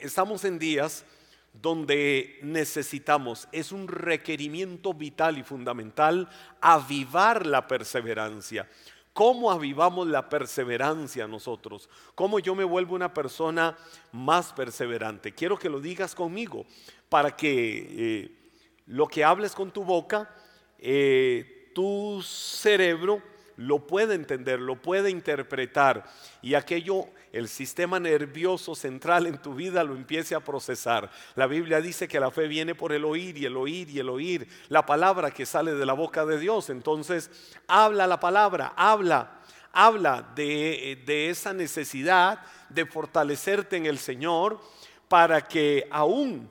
estamos en días donde necesitamos, es un requerimiento vital y fundamental, avivar la perseverancia. ¿Cómo avivamos la perseverancia nosotros? ¿Cómo yo me vuelvo una persona más perseverante? Quiero que lo digas conmigo para que eh, lo que hables con tu boca, eh, tu cerebro lo puede entender, lo puede interpretar y aquello, el sistema nervioso central en tu vida lo empiece a procesar. La Biblia dice que la fe viene por el oír y el oír y el oír, la palabra que sale de la boca de Dios. Entonces, habla la palabra, habla, habla de, de esa necesidad de fortalecerte en el Señor para que aún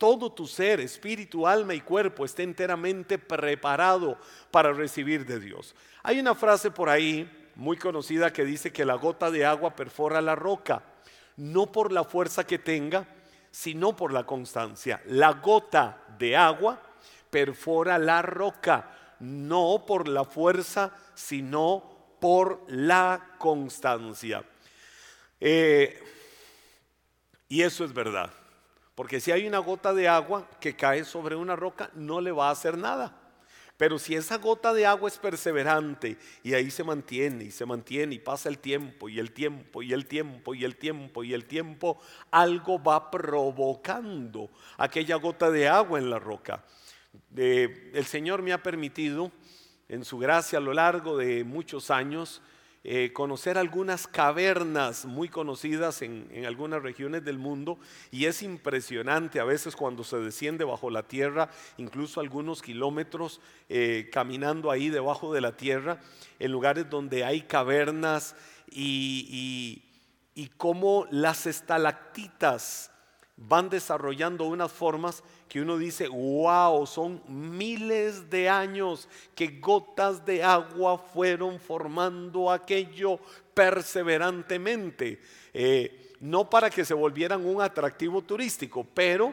todo tu ser, espíritu, alma y cuerpo esté enteramente preparado para recibir de Dios. Hay una frase por ahí muy conocida que dice que la gota de agua perfora la roca, no por la fuerza que tenga, sino por la constancia. La gota de agua perfora la roca, no por la fuerza, sino por la constancia. Eh, y eso es verdad. Porque si hay una gota de agua que cae sobre una roca, no le va a hacer nada. Pero si esa gota de agua es perseverante y ahí se mantiene y se mantiene y pasa el tiempo y el tiempo y el tiempo y el tiempo y el tiempo, algo va provocando aquella gota de agua en la roca. el Señor me ha permitido, en su gracia a lo largo de muchos años, eh, conocer algunas cavernas muy conocidas en, algunas regiones del mundo. Y es impresionante a veces cuando se desciende bajo la tierra, incluso algunos kilómetros eh, caminando ahí debajo de la tierra, en lugares donde hay cavernas y, cómo las estalactitas van desarrollando unas formas que uno dice, wow, son miles de años que gotas de agua fueron formando aquello perseverantemente, eh, no para que se volvieran un atractivo turístico, pero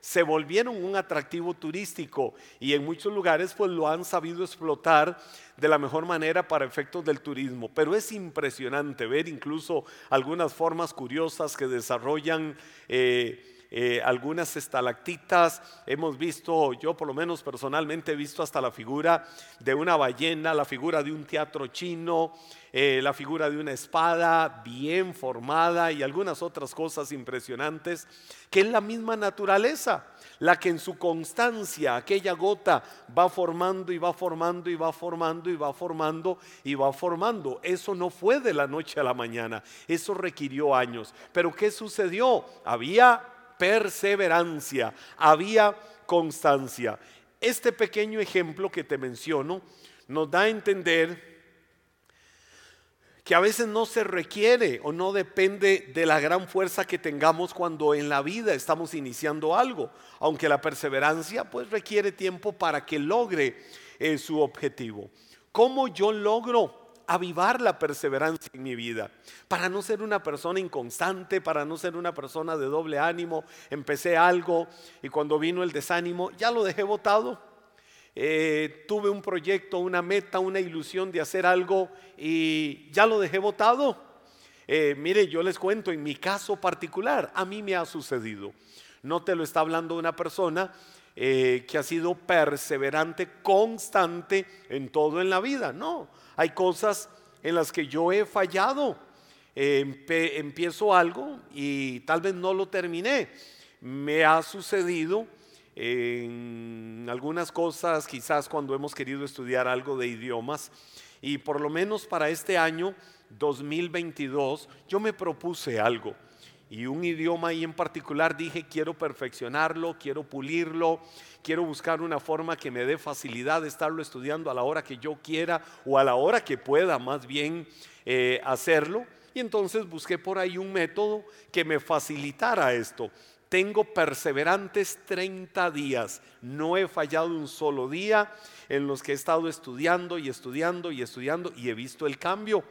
se volvieron un atractivo turístico y en muchos lugares pues lo han sabido explotar de la mejor manera para efectos del turismo. Pero es impresionante ver incluso algunas formas curiosas que desarrollan eh, eh, algunas estalactitas, hemos visto, yo por lo menos personalmente he visto hasta la figura de una ballena, la figura de un teatro chino, eh, la figura de una espada bien formada y algunas otras cosas impresionantes, que es la misma naturaleza, la que en su constancia, aquella gota va formando y va formando y va formando y va formando y va formando. Eso no fue de la noche a la mañana, eso requirió años. Pero ¿qué sucedió? Había perseverancia, había constancia. Este pequeño ejemplo que te menciono nos da a entender que a veces no se requiere o no depende de la gran fuerza que tengamos cuando en la vida estamos iniciando algo, aunque la perseverancia pues requiere tiempo para que logre eh, su objetivo. ¿Cómo yo logro avivar la perseverancia en mi vida, para no ser una persona inconstante, para no ser una persona de doble ánimo. Empecé algo y cuando vino el desánimo ya lo dejé botado. Eh, tuve un proyecto, una meta, una ilusión de hacer algo y ya lo dejé botado. Eh, mire, yo les cuento, en mi caso particular, a mí me ha sucedido. No te lo está hablando una persona eh, que ha sido perseverante, constante en todo en la vida. No, hay cosas en las que yo he fallado. empiezo algo y tal vez no lo terminé. Me ha sucedido en algunas cosas, quizás cuando hemos querido estudiar algo de idiomas, y por lo menos para este año 2022 yo me propuse algo. Y un idioma ahí en particular dije, quiero perfeccionarlo, quiero pulirlo, quiero buscar una forma que me dé facilidad de estarlo estudiando a la hora que yo quiera o a la hora que pueda más bien eh, hacerlo. Y entonces busqué por ahí un método que me facilitara esto. Tengo perseverantes 30 días. No he fallado un solo día en los que he estado estudiando y estudiando y estudiando y he visto el cambio.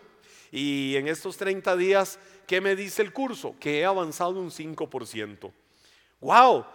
Y en estos 30 días, ¿qué me dice el curso? Que he avanzado un 5%. ¡Wow!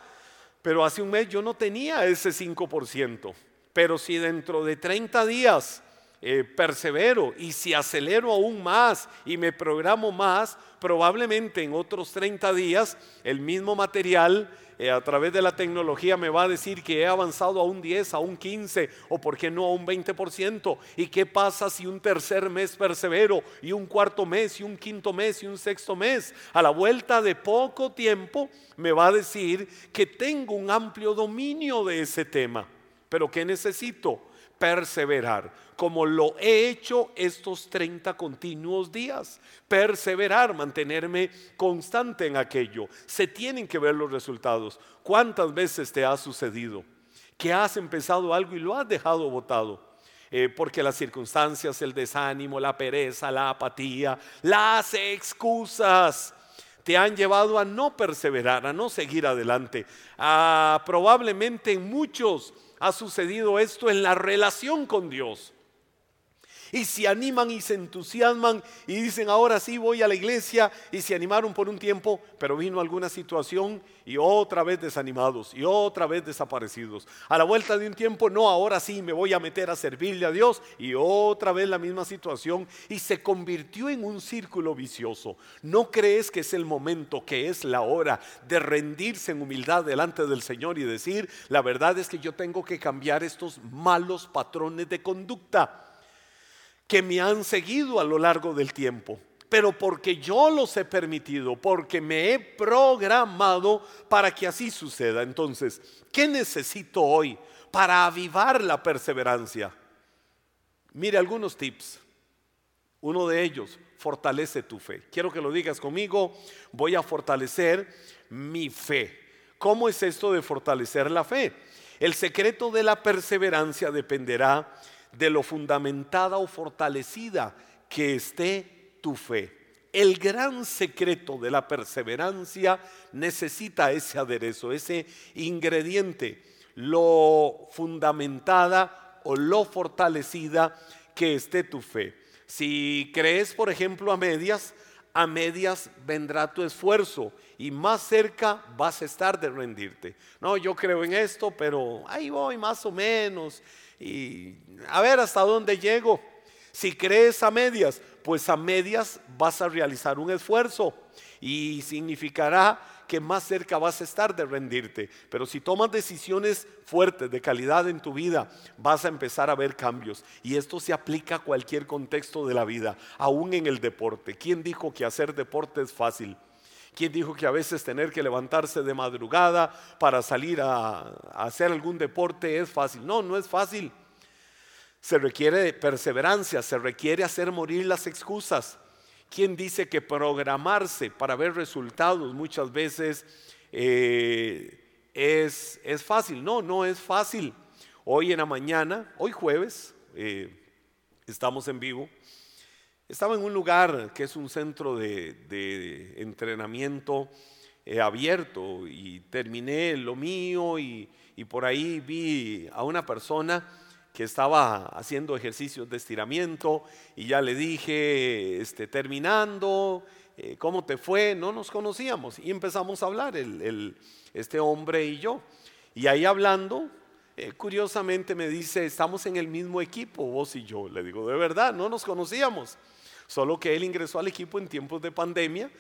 Pero hace un mes yo no tenía ese 5%. Pero si dentro de 30 días eh, persevero y si acelero aún más y me programo más, probablemente en otros 30 días el mismo material a través de la tecnología me va a decir que he avanzado a un 10, a un 15 o por qué no a un 20%. ¿Y qué pasa si un tercer mes persevero y un cuarto mes y un quinto mes y un sexto mes? A la vuelta de poco tiempo me va a decir que tengo un amplio dominio de ese tema. Pero ¿qué necesito? Perseverar como lo he hecho estos 30 continuos días. Perseverar, mantenerme constante en aquello. Se tienen que ver los resultados. ¿Cuántas veces te ha sucedido que has empezado algo y lo has dejado botado? Eh, porque las circunstancias, el desánimo, la pereza, la apatía, las excusas te han llevado a no perseverar, a no seguir adelante. Ah, probablemente en muchos ha sucedido esto en la relación con Dios y se animan y se entusiasman y dicen, ahora sí voy a la iglesia y se animaron por un tiempo, pero vino alguna situación y otra vez desanimados y otra vez desaparecidos. A la vuelta de un tiempo, no, ahora sí me voy a meter a servirle a Dios y otra vez la misma situación y se convirtió en un círculo vicioso. ¿No crees que es el momento, que es la hora de rendirse en humildad delante del Señor y decir, la verdad es que yo tengo que cambiar estos malos patrones de conducta? Que me han seguido a lo largo del tiempo, pero porque yo los he permitido, porque me he programado para que así suceda. Entonces, ¿qué necesito hoy para avivar la perseverancia? Mire algunos tips. Uno de ellos, fortalece tu fe. Quiero que lo digas conmigo, voy a fortalecer mi fe. ¿Cómo es esto de fortalecer la fe? El secreto de la perseverancia dependerá de lo fundamentada o fortalecida que esté tu fe. El gran secreto de la perseverancia necesita ese aderezo, ese ingrediente, lo fundamentada o lo fortalecida que esté tu fe. Si crees, por ejemplo, a medias, a medias vendrá tu esfuerzo y más cerca vas a estar de rendirte. No, yo creo en esto, pero ahí voy más o menos y a ver hasta dónde llego. Si crees a medias, pues a medias vas a realizar un esfuerzo y significará que más cerca vas a estar de rendirte. Pero si tomas decisiones fuertes de calidad en tu vida, vas a empezar a ver cambios. Y esto se aplica a cualquier contexto de la vida, aún en el deporte. ¿Quién dijo que hacer deporte es fácil? ¿Quién dijo que a veces tener que levantarse de madrugada para salir a, hacer algún deporte es fácil? No, no es fácil. Se requiere perseverancia, se requiere hacer morir las excusas. ¿Quién dice que programarse para ver resultados muchas veces eh, es, es, fácil? No, no es fácil. Hoy en la mañana, hoy jueves, eh, estamos en vivo. Estaba en un lugar que es un centro de, entrenamiento eh, abierto y terminé lo mío y, por ahí vi a una persona que estaba haciendo ejercicios de estiramiento y ya le dije, este, terminando, eh, ¿cómo te fue? No nos conocíamos y empezamos a hablar, el, este hombre y yo. Y ahí hablando, eh, curiosamente me dice, estamos en el mismo equipo, vos y yo. Le digo, de verdad, no nos conocíamos. Solo que él ingresó al equipo en tiempos de pandemia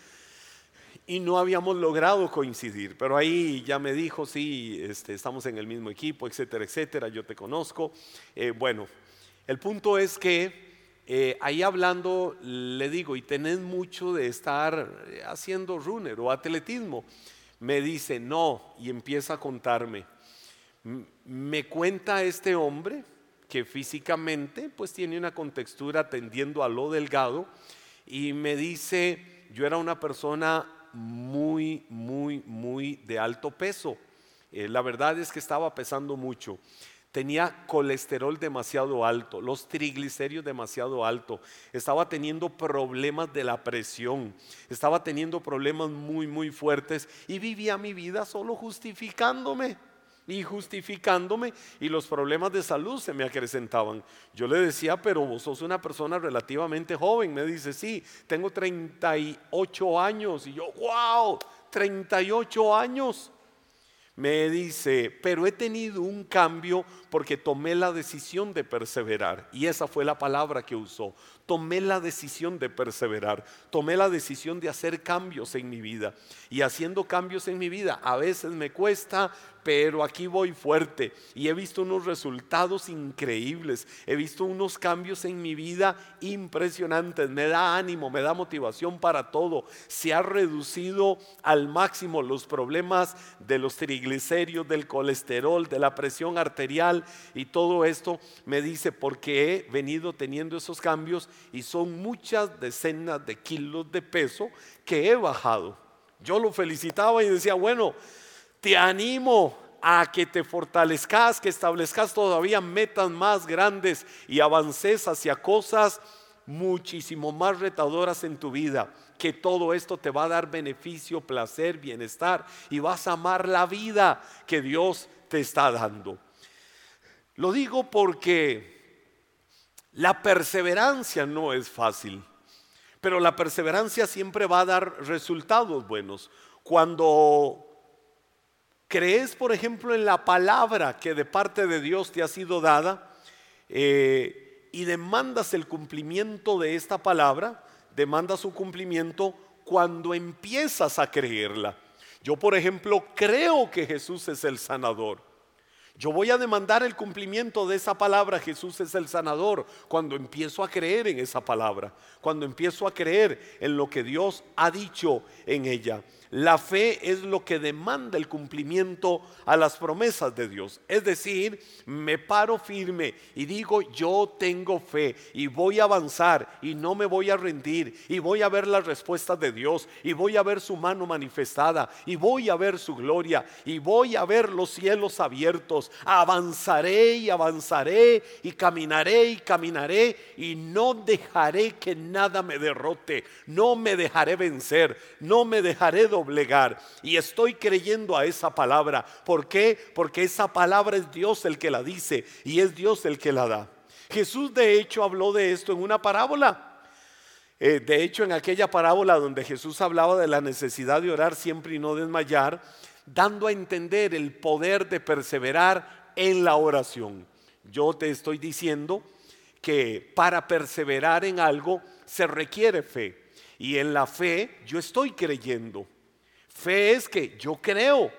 y no habíamos logrado coincidir. Pero ahí ya me dijo, sí, este, estamos en el mismo equipo, etcétera, etcétera, yo te conozco. Eh, bueno, el punto es que eh, ahí hablando, le digo, y tenés mucho de estar eh, haciendo runner o atletismo. Me dice, no, y empieza a contarme. Me cuenta este hombre que físicamente pues tiene una contextura tendiendo a lo delgado y me dice, yo era una persona muy, muy, muy de alto peso. Eh, la verdad es que estaba pesando mucho. Tenía colesterol demasiado alto, los triglicéridos demasiado alto, estaba teniendo problemas de la presión, estaba teniendo problemas muy, muy fuertes y vivía mi vida solo justificándome y justificándome y los problemas de salud se me acrecentaban. Yo le decía, pero vos sos una persona relativamente joven. Me dice, sí, tengo 38 años. Y yo, wow, 38 años. me dice, pero he tenido un cambio porque tomé la decisión de perseverar. Y esa fue la palabra que usó. Tomé la decisión de perseverar. Tomé la decisión de hacer cambios en mi vida. Y haciendo cambios en mi vida, a veces me cuesta, pero aquí voy fuerte. Y he visto unos resultados increíbles, he visto unos cambios en mi vida impresionantes, me da ánimo, me da motivación para todo, se ha reducido al máximo los problemas de los triglicéridos, del colesterol, de la presión arterial y todo esto. Me dice porque he venido teniendo esos cambios y son muchas decenas de kilos de peso que he bajado. Yo lo felicitaba y decía, bueno, te animo a que te fortalezcas, que establezcas todavía metas más grandes y avances hacia cosas muchísimo más retadoras en tu vida, que todo esto te va a dar beneficio, placer, bienestar y vas a amar la vida que Dios te está dando. Lo digo porque la perseverancia no es fácil, pero la perseverancia siempre va a dar resultados buenos. Cuando ¿Crees, por ejemplo, en la palabra que de parte de Dios te ha sido dada eh, y demandas el cumplimiento de esta palabra? Demandas su cumplimiento cuando empiezas a creerla. Yo, por ejemplo, creo que Jesús es el sanador. Yo voy a demandar el cumplimiento de esa palabra, Jesús es el sanador, cuando empiezo a creer en esa palabra, cuando empiezo a creer en lo que Dios ha dicho en ella. La fe es lo que demanda el cumplimiento a las promesas de Dios. Es decir, me paro firme y digo, yo tengo fe y voy a avanzar y no me voy a rendir y voy a ver las respuestas de Dios y voy a ver su mano manifestada y voy a ver su gloria y voy a ver los cielos abiertos. Avanzaré y avanzaré y caminaré y caminaré y no dejaré que nada me derrote. No me dejaré vencer. No me dejaré y estoy creyendo a esa palabra. ¿Por qué? Porque esa palabra es Dios el que la dice y es Dios el que la da. Jesús de hecho habló de esto en una parábola. Eh, de hecho, en aquella parábola donde Jesús hablaba de la necesidad de orar siempre y no desmayar, dando a entender el poder de perseverar en la oración. Yo te estoy diciendo que para perseverar en algo se requiere fe. Y en la fe yo estoy creyendo. Fe es que yo creo.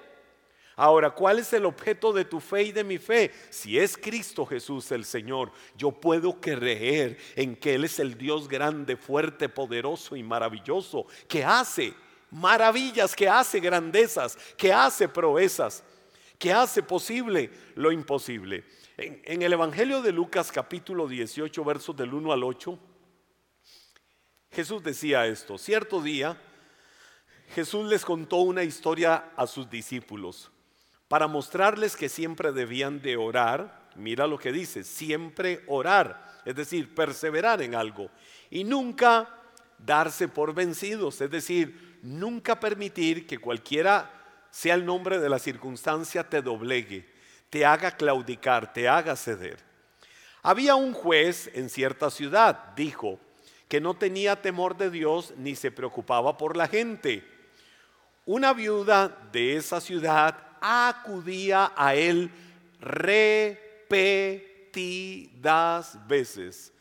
Ahora, ¿cuál es el objeto de tu fe y de mi fe? Si es Cristo Jesús el Señor, yo puedo creer en que Él es el Dios grande, fuerte, poderoso y maravilloso, que hace maravillas, que hace grandezas, que hace proezas, que hace posible lo imposible. En, el Evangelio de Lucas capítulo 18, versos del 1 al 8, Jesús decía esto, cierto día, Jesús les contó una historia a sus discípulos para mostrarles que siempre debían de orar. Mira lo que dice, siempre orar, es decir, perseverar en algo y nunca darse por vencidos, es decir, nunca permitir que cualquiera sea el nombre de la circunstancia te doblegue, te haga claudicar, te haga ceder. Había un juez en cierta ciudad, dijo, que no tenía temor de Dios ni se preocupaba por la gente una viuda de esa ciudad acudía a él repetidas veces.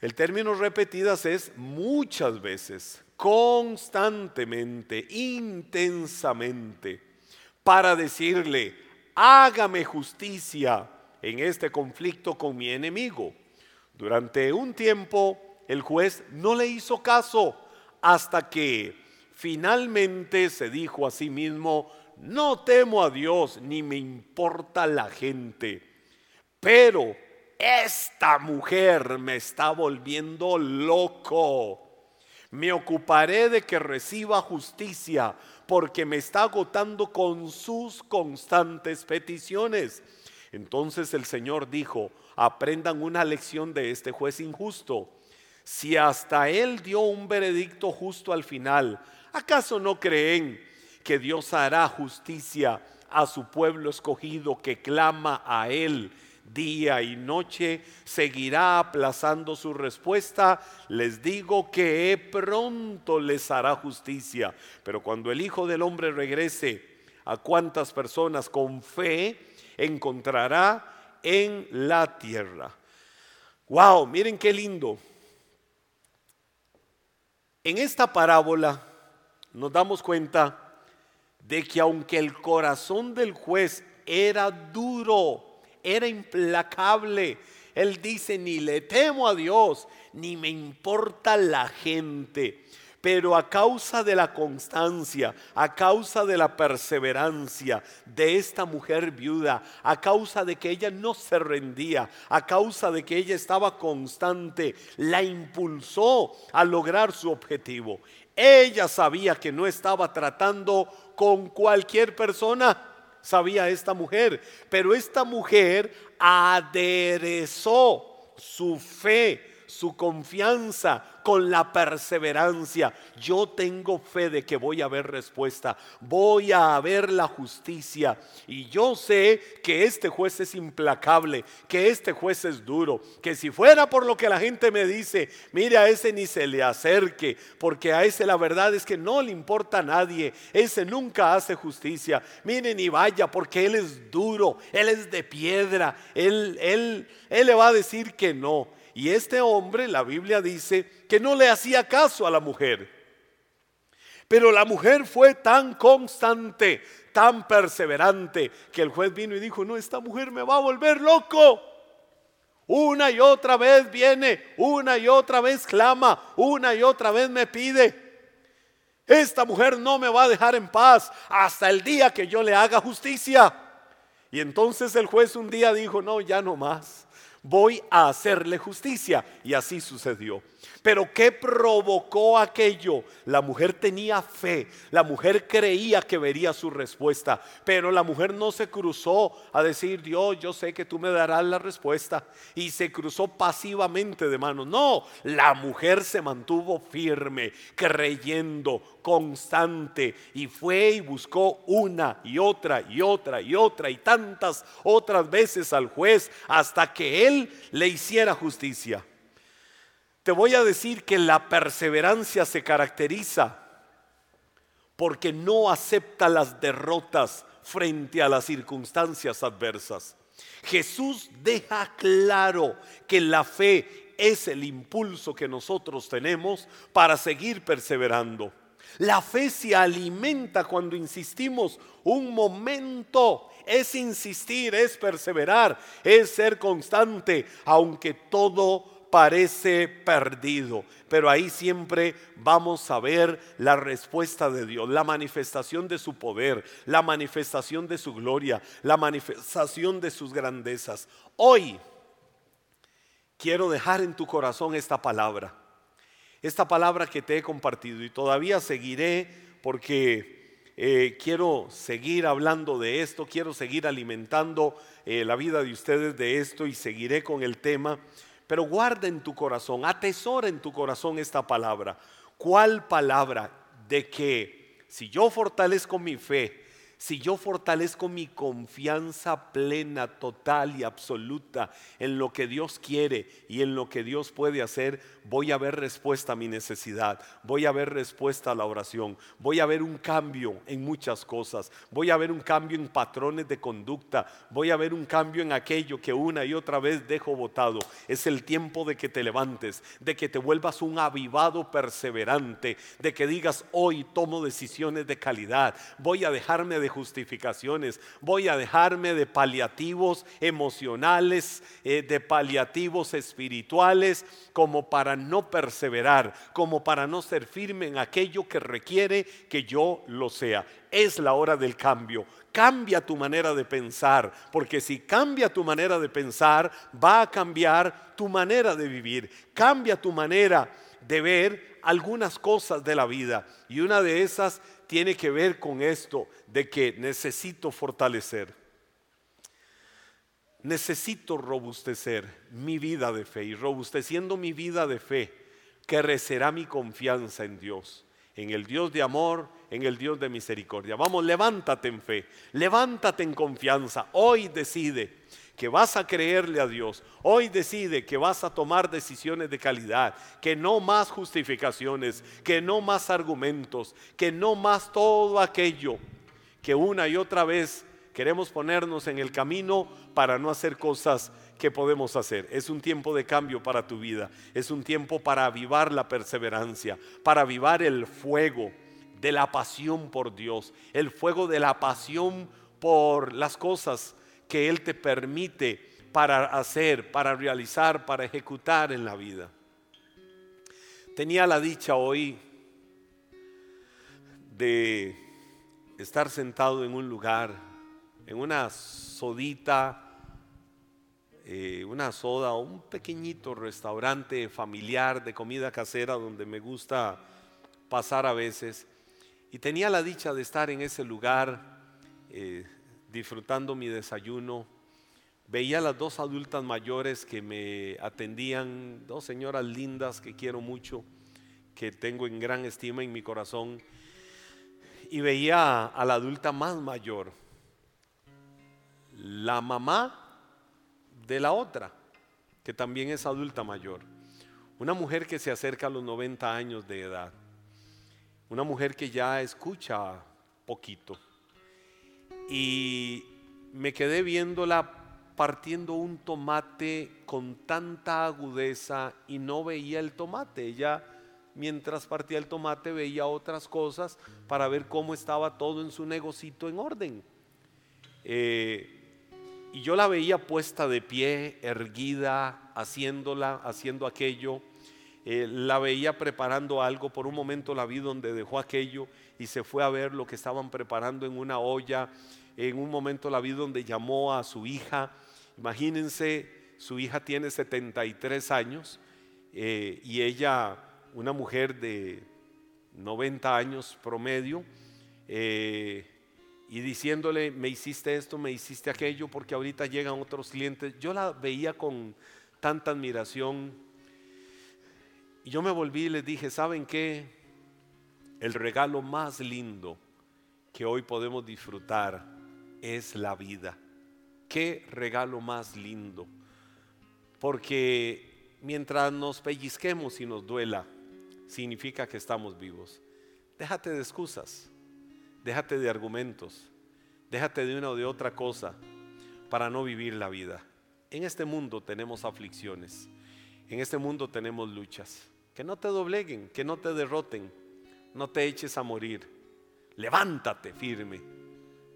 El término repetidas es muchas veces, constantemente, intensamente, para decirle, hágame justicia en este conflicto con mi enemigo. Durante un tiempo el juez no le hizo caso hasta que Finalmente se dijo a sí mismo, no temo a Dios ni me importa la gente, pero esta mujer me está volviendo loco. Me ocuparé de que reciba justicia porque me está agotando con sus constantes peticiones. Entonces el Señor dijo, aprendan una lección de este juez injusto. Si hasta él dio un veredicto justo al final, ¿Acaso no creen que Dios hará justicia a su pueblo escogido que clama a Él día y noche? ¿Seguirá aplazando su respuesta? Les digo que pronto les hará justicia. Pero cuando el Hijo del Hombre regrese, a cuántas personas con fe encontrará en la tierra. Wow, miren qué lindo. En esta parábola nos damos cuenta de que aunque el corazón del juez era duro, era implacable, él dice, ni le temo a Dios, ni me importa la gente. Pero a causa de la constancia, a causa de la perseverancia de esta mujer viuda, a causa de que ella no se rendía, a causa de que ella estaba constante, la impulsó a lograr su objetivo. Ella sabía que no estaba tratando con cualquier persona, sabía esta mujer, pero esta mujer aderezó su fe, su confianza con la perseverancia. Yo tengo fe de que voy a ver respuesta, voy a ver la justicia. Y yo sé que este juez es implacable, que este juez es duro, que si fuera por lo que la gente me dice, mire a ese ni se le acerque, porque a ese la verdad es que no le importa a nadie, ese nunca hace justicia. Mire ni vaya, porque él es duro, él es de piedra, él, él, él le va a decir que no. Y este hombre, la Biblia dice, que no le hacía caso a la mujer. Pero la mujer fue tan constante, tan perseverante, que el juez vino y dijo, no, esta mujer me va a volver loco. Una y otra vez viene, una y otra vez clama, una y otra vez me pide. Esta mujer no me va a dejar en paz hasta el día que yo le haga justicia. Y entonces el juez un día dijo, no, ya no más voy a hacerle justicia. Y así sucedió. Pero ¿qué provocó aquello? La mujer tenía fe, la mujer creía que vería su respuesta, pero la mujer no se cruzó a decir, Dios, yo sé que tú me darás la respuesta, y se cruzó pasivamente de manos. No, la mujer se mantuvo firme, creyendo, constante, y fue y buscó una y otra y otra y otra y tantas otras veces al juez hasta que él le hiciera justicia. Te voy a decir que la perseverancia se caracteriza porque no acepta las derrotas frente a las circunstancias adversas. Jesús deja claro que la fe es el impulso que nosotros tenemos para seguir perseverando. La fe se alimenta cuando insistimos un momento. Es insistir, es perseverar, es ser constante, aunque todo parece perdido, pero ahí siempre vamos a ver la respuesta de Dios, la manifestación de su poder, la manifestación de su gloria, la manifestación de sus grandezas. Hoy quiero dejar en tu corazón esta palabra, esta palabra que te he compartido y todavía seguiré porque eh, quiero seguir hablando de esto, quiero seguir alimentando eh, la vida de ustedes de esto y seguiré con el tema. Pero guarda en tu corazón, atesora en tu corazón esta palabra. ¿Cuál palabra? De que si yo fortalezco mi fe, si yo fortalezco mi confianza plena, total y absoluta en lo que Dios quiere y en lo que Dios puede hacer, voy a ver respuesta a mi necesidad, voy a ver respuesta a la oración, voy a ver un cambio en muchas cosas, voy a ver un cambio en patrones de conducta, voy a ver un cambio en aquello que una y otra vez dejo botado. Es el tiempo de que te levantes, de que te vuelvas un avivado perseverante, de que digas hoy tomo decisiones de calidad, voy a dejarme de justificaciones, voy a dejarme de paliativos emocionales, eh, de paliativos espirituales, como para no perseverar, como para no ser firme en aquello que requiere que yo lo sea. Es la hora del cambio. Cambia tu manera de pensar, porque si cambia tu manera de pensar, va a cambiar tu manera de vivir. Cambia tu manera de ver algunas cosas de la vida. Y una de esas tiene que ver con esto de que necesito fortalecer. Necesito robustecer mi vida de fe y robusteciendo mi vida de fe, crecerá mi confianza en Dios, en el Dios de amor, en el Dios de misericordia. Vamos, levántate en fe, levántate en confianza. Hoy decide que vas a creerle a Dios. Hoy decide que vas a tomar decisiones de calidad, que no más justificaciones, que no más argumentos, que no más todo aquello que una y otra vez queremos ponernos en el camino para no hacer cosas que podemos hacer. Es un tiempo de cambio para tu vida. Es un tiempo para avivar la perseverancia, para avivar el fuego de la pasión por Dios, el fuego de la pasión por las cosas que Él te permite para hacer, para realizar, para ejecutar en la vida. Tenía la dicha hoy de estar sentado en un lugar, en una sodita, eh, una soda un pequeñito restaurante familiar de comida casera donde me gusta pasar a veces. Y tenía la dicha de estar en ese lugar eh, disfrutando mi desayuno. Veía a las dos adultas mayores que me atendían, dos señoras lindas que quiero mucho, que tengo en gran estima en mi corazón. Y veía a la adulta más mayor, la mamá de la otra, que también es adulta mayor. Una mujer que se acerca a los 90 años de edad. Una mujer que ya escucha poquito. Y me quedé viéndola partiendo un tomate con tanta agudeza y no veía el tomate. Ella mientras partía el tomate veía otras cosas para ver cómo estaba todo en su negocito en orden. Eh, y yo la veía puesta de pie, erguida, haciéndola, haciendo aquello. Eh, la veía preparando algo, por un momento la vi donde dejó aquello y se fue a ver lo que estaban preparando en una olla. En un momento la vi donde llamó a su hija. Imagínense, su hija tiene 73 años eh, y ella, una mujer de 90 años promedio, eh, y diciéndole, me hiciste esto, me hiciste aquello, porque ahorita llegan otros clientes. Yo la veía con tanta admiración. Y yo me volví y les dije, ¿saben qué? El regalo más lindo que hoy podemos disfrutar es la vida. Qué regalo más lindo. Porque mientras nos pellizquemos y nos duela, significa que estamos vivos. Déjate de excusas. Déjate de argumentos. Déjate de una o de otra cosa para no vivir la vida. En este mundo tenemos aflicciones. En este mundo tenemos luchas. Que no te dobleguen, que no te derroten. No te eches a morir. Levántate firme.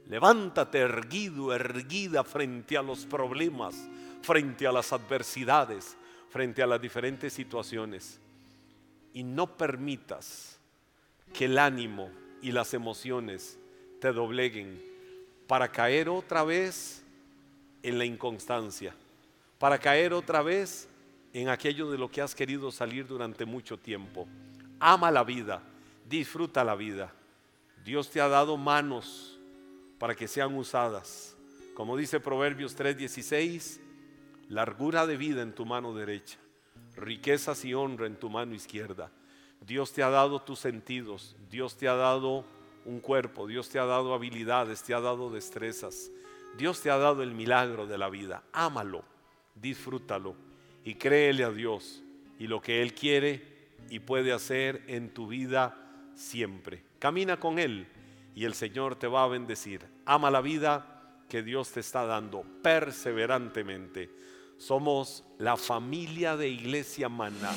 Levántate erguido, erguida frente a los problemas, frente a las adversidades, frente a las diferentes situaciones. Y no permitas que el ánimo y las emociones te dobleguen para caer otra vez en la inconstancia, para caer otra vez en aquello de lo que has querido salir durante mucho tiempo. Ama la vida, disfruta la vida. Dios te ha dado manos para que sean usadas. Como dice Proverbios 3:16, largura de vida en tu mano derecha, riquezas y honra en tu mano izquierda. Dios te ha dado tus sentidos, Dios te ha dado un cuerpo, Dios te ha dado habilidades, te ha dado destrezas, Dios te ha dado el milagro de la vida. Ámalo, disfrútalo y créele a Dios y lo que Él quiere y puede hacer en tu vida siempre. Camina con Él y el Señor te va a bendecir. Ama la vida que Dios te está dando perseverantemente. Somos la familia de Iglesia Maná.